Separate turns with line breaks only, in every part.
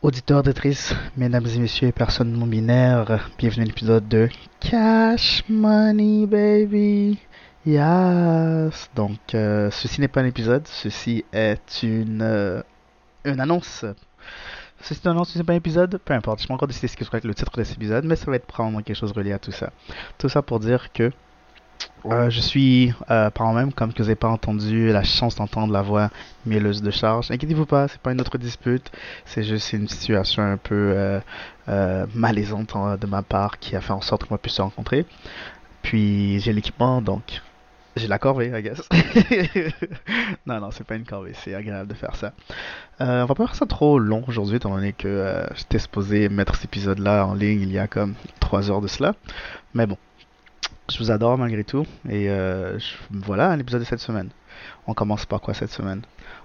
Auditeurs, auditrices, mesdames et messieurs personnes non binaires, bienvenue à l'épisode de Cash Money Baby. Yes. Donc, euh, ceci n'est pas un épisode, ceci est une, euh, une annonce. Ceci est une annonce, ce n'est pas un épisode, peu importe. Je peux encore décider ce que être le titre de cet épisode, mais ça va être probablement quelque chose relié à tout ça. Tout ça pour dire que euh, je suis euh, par même, comme que vous n'avez pas entendu la chance d'entendre la voix mielleuse de charge. Inquiétez-vous pas, c'est pas une autre dispute, c'est juste une situation un peu euh, malaisante hein, de ma part qui a fait en sorte qu'on puisse se rencontrer. Puis j'ai l'équipement, donc j'ai la corvée, I guess. non, non, c'est pas une corvée, c'est agréable de faire ça. Euh, on va pas faire ça trop long aujourd'hui, étant donné que euh, j'étais supposé mettre cet épisode-là en ligne il y a comme 3 heures de cela. Mais bon, je vous adore malgré tout. Et euh, je, voilà l'épisode de cette semaine. On commence par quoi cette semaine?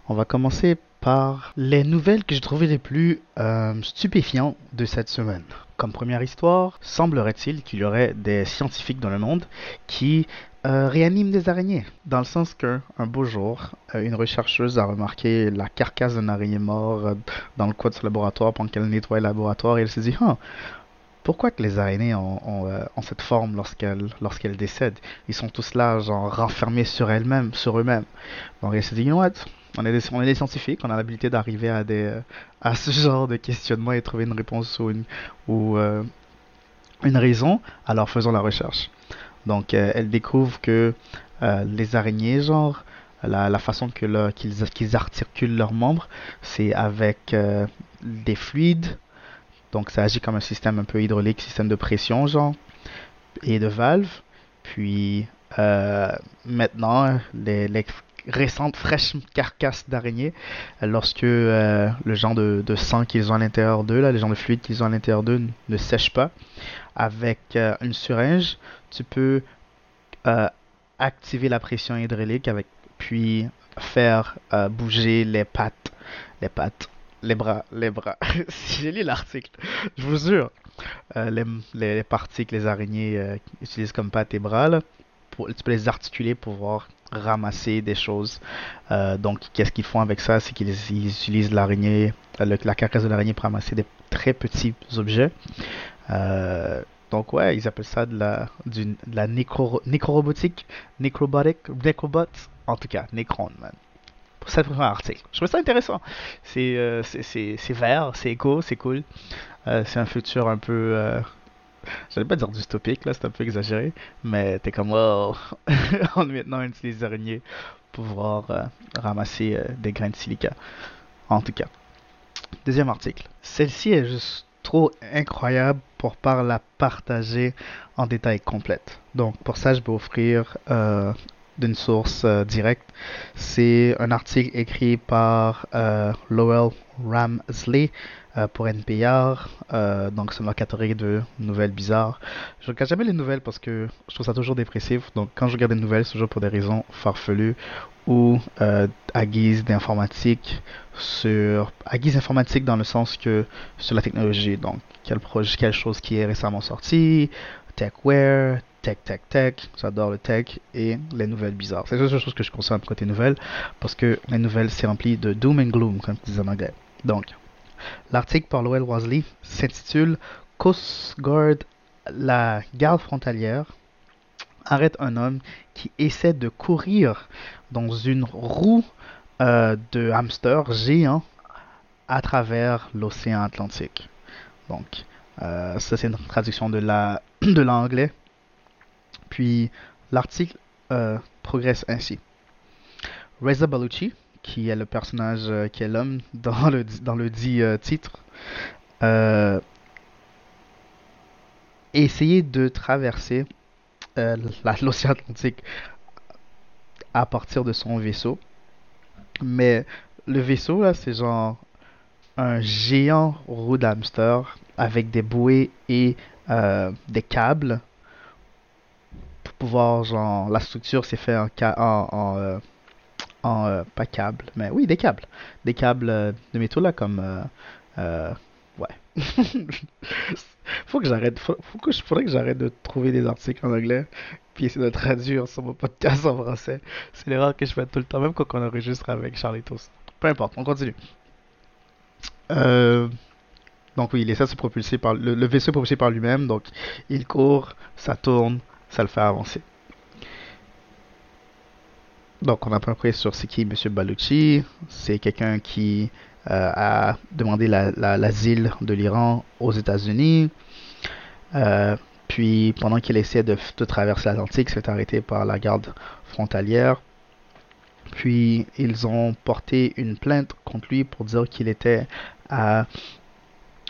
On va commencer par les nouvelles que j'ai trouvées les plus euh, stupéfiantes de cette semaine. Comme première histoire, semblerait-il qu'il y aurait des scientifiques dans le monde qui euh, réaniment des araignées. Dans le sens qu'un beau jour, euh, une rechercheuse a remarqué la carcasse d'un araignée mort euh, dans le coin de son laboratoire pendant qu'elle nettoie le laboratoire et elle s'est dit, ah, pourquoi que les araignées euh, ont cette forme lorsqu'elles décèdent? Ils sont tous là, genre renfermés sur elles-mêmes, sur eux-mêmes. Donc elle s'est dit, you what? On est, des, scientifiques, on a l'habilité d'arriver à, euh, ce genre de questionnement et trouver une réponse ou une, euh, raison, alors faisons la recherche. Donc elle découvre que les araignées, genre, la, façon qu'ils articulent leurs membres, c'est avec des fluides donc ça agit comme un système un peu hydraulique, système de pression genre, et de valves. Puis euh, maintenant, les, récentes fraîches carcasses d'araignées, lorsque euh, le genre de, sang qu'ils ont à l'intérieur d'eux, là, les genres de fluide qu'ils ont à l'intérieur d'eux ne sèche pas, avec euh, une syringe, tu peux activer la pression hydraulique avec, puis faire bouger les pattes, les pattes, les bras, les bras. Si j'ai lu l'article, je vous jure, euh, les, parties que les araignées euh, utilisent comme pattes et bras, pour, tu peux les articuler pour pouvoir ramasser des choses. Euh, donc, qu'est-ce qu'ils font avec ça? C'est qu'ils ils utilisent l'araignée, la carcasse de l'araignée pour ramasser des très petits objets. Donc, ouais, ils appellent ça de la, de la nécro, nécrorobotique, nécrobotic, nécrobot, en tout cas, nécron, man. Pour pour un article. Je trouve ça intéressant. C'est euh, vert, c'est éco, c'est cool. Euh, c'est un futur un peu, euh, j'allais pas dire dystopique, là, c'est un peu exagéré, mais t'es comme, wow, on maintenant utilise les araignées pour pouvoir euh, ramasser euh, des grains de silica. En tout cas. Deuxième article. Celle-ci est juste trop incroyable pour pas la partager en détail complète. Donc pour ça, je vais offrir d'une source euh, directe. C'est un article écrit par euh, Lowell Ramsley euh, pour NPR. Donc c'est une catégorie de nouvelles bizarres. Je regarde jamais les nouvelles parce que je trouve ça toujours dépressif. Donc quand je regarde des nouvelles, c'est toujours pour des raisons farfelues ou à guise d'informatique sur à guise informatique dans le sens que sur la technologie donc quel projet quelle chose qui est récemment sortie techware tech tech tech j'adore le tech et les nouvelles bizarres c'est la seule chose que je consomme côté nouvelles parce que les nouvelles c'est rempli de doom and gloom comme disent en anglais donc l'article par Lowell Wasley s'intitule Coast Guard la garde frontalière arrête un homme qui essaie de courir dans une roue euh, de hamster géant à travers l'océan Atlantique. Donc, euh, ça c'est une traduction de la de l'anglais. Puis l'article euh, progresse ainsi. Reza Baluchi, qui est le personnage, euh, qui est l'homme dans le dans le dit euh, titre, essayé de traverser l'océan Atlantique à partir de son vaisseau. Mais le vaisseau, c'est genre un géant roue d'hamster avec des bouées et des câbles pouvoir, genre, la structure s'est faite en, euh, euh, pas câble, mais oui, des câbles. Des câbles euh, de métaux, là, comme, ouais. faut que j'arrête, faut, faut que, faudrait que j'arrête de trouver des articles en anglais puis essayer de traduire sur mon podcast en français. C'est l'erreur que je fais tout le temps, même quand on enregistre avec Charlitos. Peu importe, on continue. Donc oui, il essaie de se propulser par le, le vaisseau est propulsé par lui-même. Donc il court, ça tourne, ça le fait avancer. Donc, on a peu près sur c'est qui M. Baluchi. C'est quelqu'un qui euh, a demandé l'asile de l'Iran aux États-Unis. Euh, puis, pendant qu'il essaie de, traverser l'Atlantique, il s'est arrêté par la garde frontalière. Puis, ils ont porté une plainte contre lui pour dire qu'il était à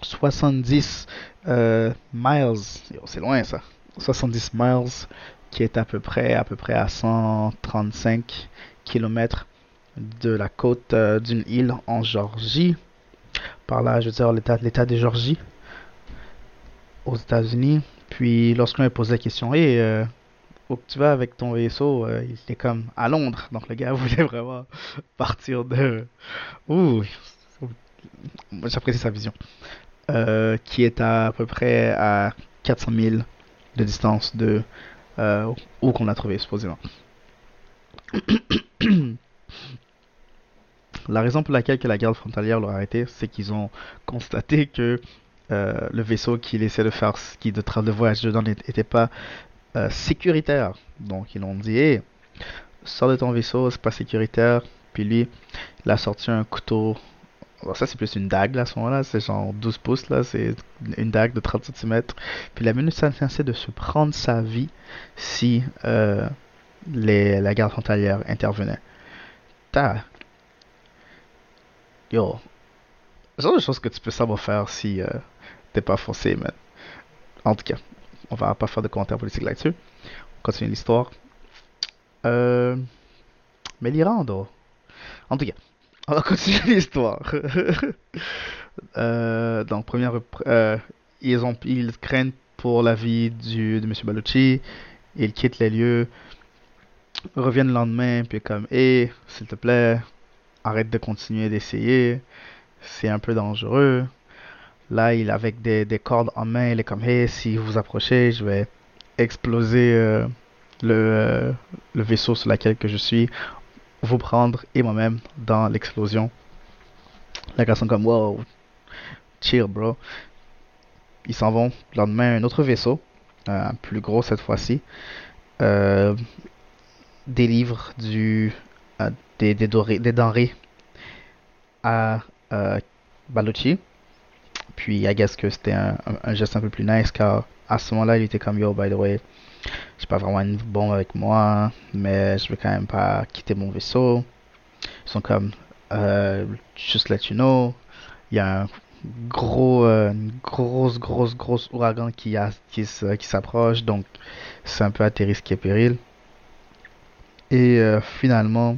70 euh, miles. C'est loin ça. 70 miles qui est à peu près, à peu près à 135 km de la côte euh, d'une île en Georgie. Par là, je veux dire l'état, de Georgie aux États-Unis. Puis lorsqu'on lui posé la question, et euh, où tu vas avec ton vaisseau euh, Il était comme à Londres. Donc le gars voulait vraiment partir de. Ouh, j'apprécie sa vision. qui est à peu près à 400 000 de distance de euh, où qu'on l'a trouvé supposément. la raison pour laquelle que la garde frontalière l'a arrêté, c'est qu'ils ont constaté que euh, le vaisseau qu'il essaie de faire, qui de train de voyage dedans, n'était pas euh, sécuritaire. Donc ils l'ont dit, hey, sors de ton vaisseau, c'est pas sécuritaire. Puis lui, il a sorti un couteau ça, c'est plus une dague, là, à ce moment-là. C'est genre 12 pouces, là. C'est une dague de 30 cm. Puis la minute c'est de se prendre sa vie si euh, les, la garde frontalière intervenait. Ta. Yo. C'est genre de choses que tu peux savoir faire si euh, t'es pas forcé, mais. En tout cas, on va pas faire de commentaires politiques là-dessus. On continue l'histoire. Euh... Mais l'Iran, En tout cas. On va continuer l'histoire. euh, donc, première, euh, ils, ont, ils craignent pour la vie de M. Baluchi. Ils quittent les lieux, reviennent le lendemain, puis comme, hé, s'il te plaît, arrête de continuer d'essayer. C'est un peu dangereux. Là, il avec des, des, cordes en main, il est comme, hé, si vous approchez, je vais exploser euh, le, le vaisseau sur lequel que je suis vous prendre et moi-même dans l'explosion. La garçon comme wow, chill bro. Ils s'en vont. Le lendemain, un autre vaisseau, euh, plus gros cette fois-ci, euh, délivre du, euh, des, des, des, denrées à euh, Baluchi. Puis, I guess que c'était un, un, geste un peu plus nice car à ce moment-là, il était comme yo, by the way, j'ai pas vraiment une bombe avec moi, mais je veux quand même pas quitter mon vaisseau. Ils sont comme, euh, just let you know, il y a un gros, euh, une grosse, grosse, grosse ouragan qui, a, qui, qui s'approche, donc c'est un peu à tes risques et périls. Et euh, finalement,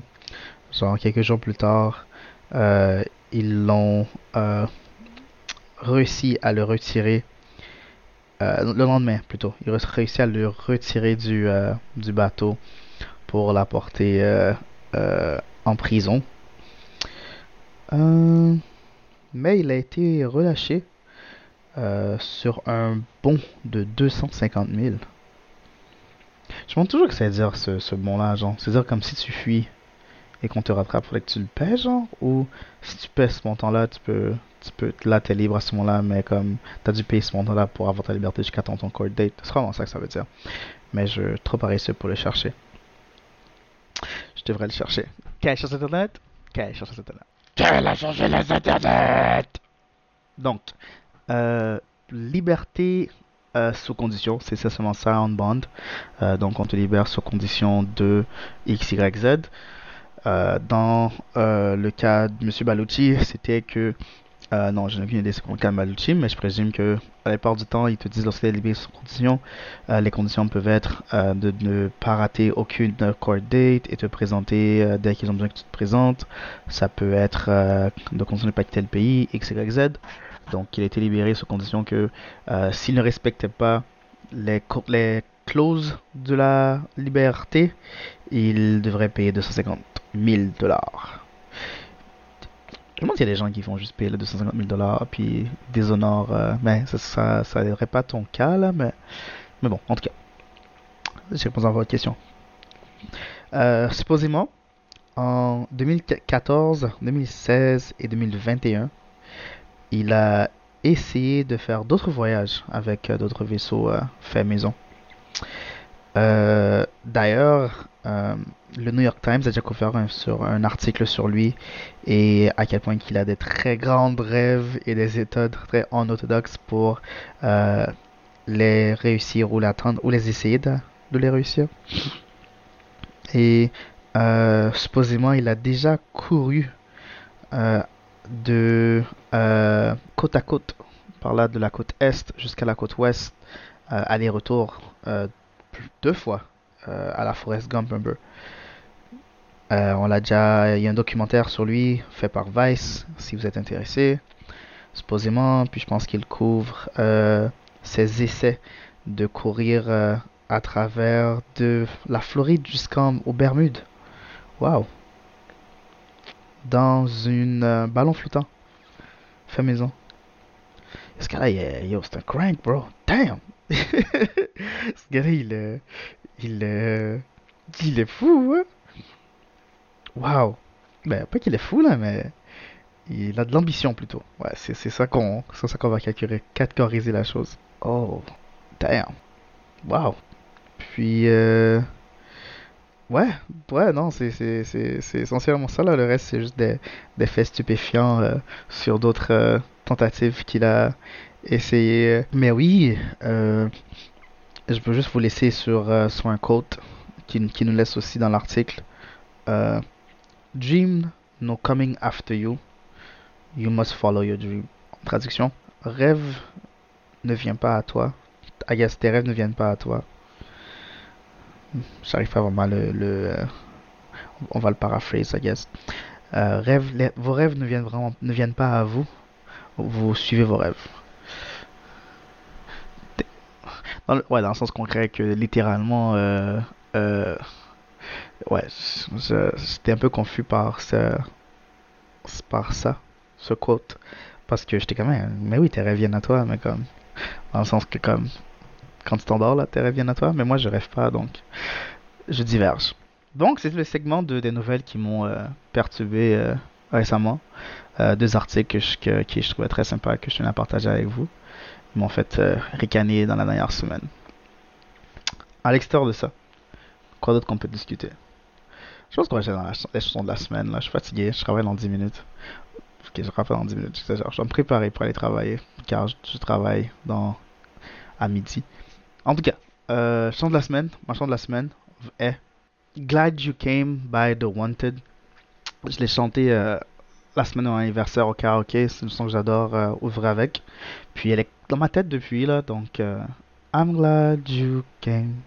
genre quelques jours plus tard, euh, ils l'ont euh, réussi à le retirer euh, le lendemain plutôt, il a réussi à le retirer du, euh, du bateau pour l'apporter euh, en prison. mais il a été relâché sur un bon de 250 000. Je me demande toujours que c'est dire ce, ce bon-là, genre. C'est dire comme si tu fuis et qu'on te rattrape, faudrait que tu le paies, genre. Ou si tu paies ce montant-là, tu peux tu peux, là, t'es libre à ce moment-là, mais comme t'as dû payer ce montant-là pour avoir ta liberté jusqu'à ton, ton court date. C'est vraiment ça que ça veut dire. Mais je suis trop paresseux pour le chercher. Je devrais le chercher. Quelle sur Internet Quelle sur Internet
Quelle a changé les Internet
Donc, euh, liberté euh, sous condition, c'est seulement ça en bond. Euh, donc, on te libère sous condition de X, Y, Z. Euh, dans euh, le cas de M. Baluchi, c'était que euh, non, je n'ai aucune idée de ce calme mais je présume que à la plupart du temps, ils te disent lorsqu'il est libéré sous condition, les conditions peuvent être de ne pas rater aucune court date et te présenter dès qu'ils ont besoin que tu te présentes. Ça peut être de continuer pas quitter le pays, X, Y, Z. Donc, il a été libéré sous condition que s'il ne respectait pas les, les clauses de la liberté, il devrait payer 250 000 dollars. Je me demande s'il y a des gens qui vont juste payer les 250 000 dollars puis déshonorent. Euh, mais ça, ça, ça n'aiderait pas ton cas là, mais, bon, en tout cas. J'ai répondu à votre question. Euh, supposément, en 2014, 2016 et 2021, il a essayer de faire d'autres voyages avec euh, d'autres vaisseaux faits maison. Euh, D'ailleurs, euh, le New York Times a déjà couvert un, article sur lui et à quel point qu'il a des très grandes rêves et des méthodes très unorthodoxes pour euh, les réussir ou l'atteindre ou les essayer de, de les réussir. Et supposément, il a déjà couru de côte à côte, par là de la côte est jusqu'à la côte ouest, aller-retour deux fois euh, à la Forest Gump. Euh, on l'a déjà, il y a un documentaire sur lui fait par Vice, si vous êtes intéressé, supposément. Puis je pense qu'il couvre euh, ses essais de courir à travers de la Floride jusqu'en aux Bermudes. Waouh! Dans une ballon flottant, fait maison. Ce gars-là, yo, c'est un crank, bro. Damn! Ce gars-là, il est, il est, il est fou, hein? Waouh! Ben, pas qu'il est fou, là, mais il a de l'ambition plutôt. Ouais, c'est ça qu'on ça va catégoriser la chose. Oh, damn! Waouh! Puis, euh, ouais, ouais, non, c'est essentiellement ça, là. Le reste, c'est juste des, des faits stupéfiants euh, sur d'autres euh, tentatives qu'il a essayé. Mais oui, euh, je peux juste vous laisser sur, euh, un quote qui, nous laisse aussi dans l'article. Euh, Dream no coming after you. You must follow your dream. Traduction. Rêve ne vient pas à toi. I guess tes rêves ne viennent pas à toi. J'arrive pas vraiment le, le euh, on va le paraphrase, I guess. Euh, rêve, vos rêves ne viennent vraiment ne viennent pas à vous. Vous suivez vos rêves. Dans le, ouais, dans le sens concret que littéralement, euh, euh, ouais, j'étais un peu confus par ce, par ça, ce quote, parce que j'étais quand même, mais oui, tes rêves viennent à toi, mais comme, dans le sens que comme, quand tu t'endors là, tes rêves viennent à toi, mais moi je rêve pas, donc, je diverge. Donc, c'est le segment de, des nouvelles qui m'ont euh, perturbé euh, récemment. Deux articles que je, qui je trouvais très sympas, que je tenais à partager avec vous. M'ont fait euh, ricaner dans la dernière semaine. À l'extérieur de ça, quoi d'autre qu'on peut discuter? Je pense qu'on va aller dans la, ch- les chansons de la semaine. Là. Je suis fatigué, je travaille dans 10 minutes. Ok, je rappelle dans 10 minutes. Je dois me préparer pour aller travailler, car je, je travaille dans, à midi. En tout cas, euh, chanson de la semaine, ma chanson de la semaine est Glad You Came by The Wanted. Je l'ai chanté euh, la semaine anniversaire au karaoké. C'est une chanson que j'adore euh, ouvrir avec. Puis elle est dans ma tête depuis là, donc euh, I'm glad you came.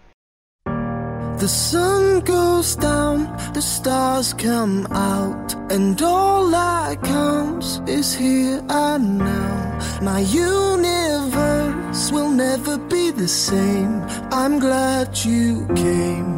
The sun goes down, the stars come out, and all that counts is here and now. My universe will never be the same. I'm glad you came,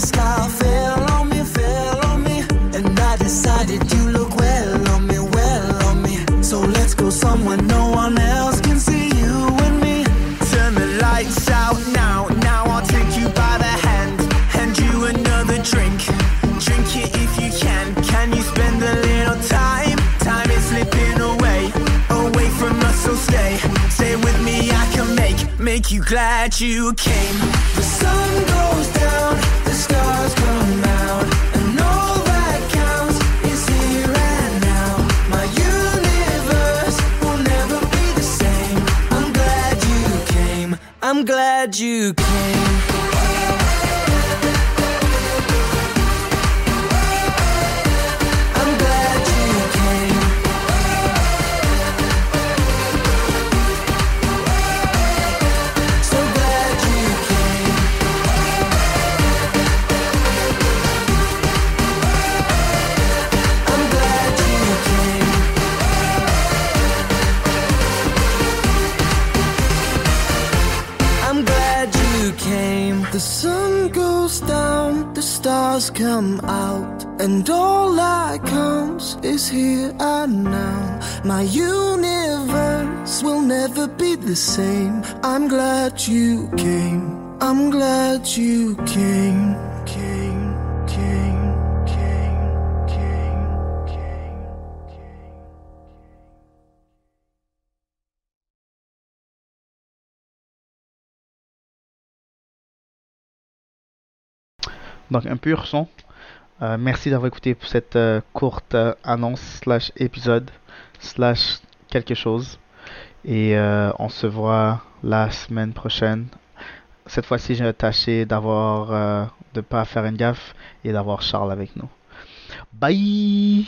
sky fell on me, fell on me, and I decided you look well on me, well on me. So let's go somewhere no one else can see you and me. Turn the lights out now, now I'll take you by the hand, and you another drink, drink it if you can. Can you spend a little time? Time is slipping away, away from us, so stay, stay with me. I can make, make you glad you came. The sun goes. I'm glad you came. Come out, and all that counts is here and now. My universe will never be the same. I'm glad you came. I'm glad you. Came,
Donc un pur son. Euh, merci d'avoir écouté pour cette euh, courte euh, annonce slash épisode slash quelque chose. Et on se voit la semaine prochaine. Cette fois-ci, j'ai tâché d'avoir de pas faire une gaffe et d'avoir Charles avec nous. Bye.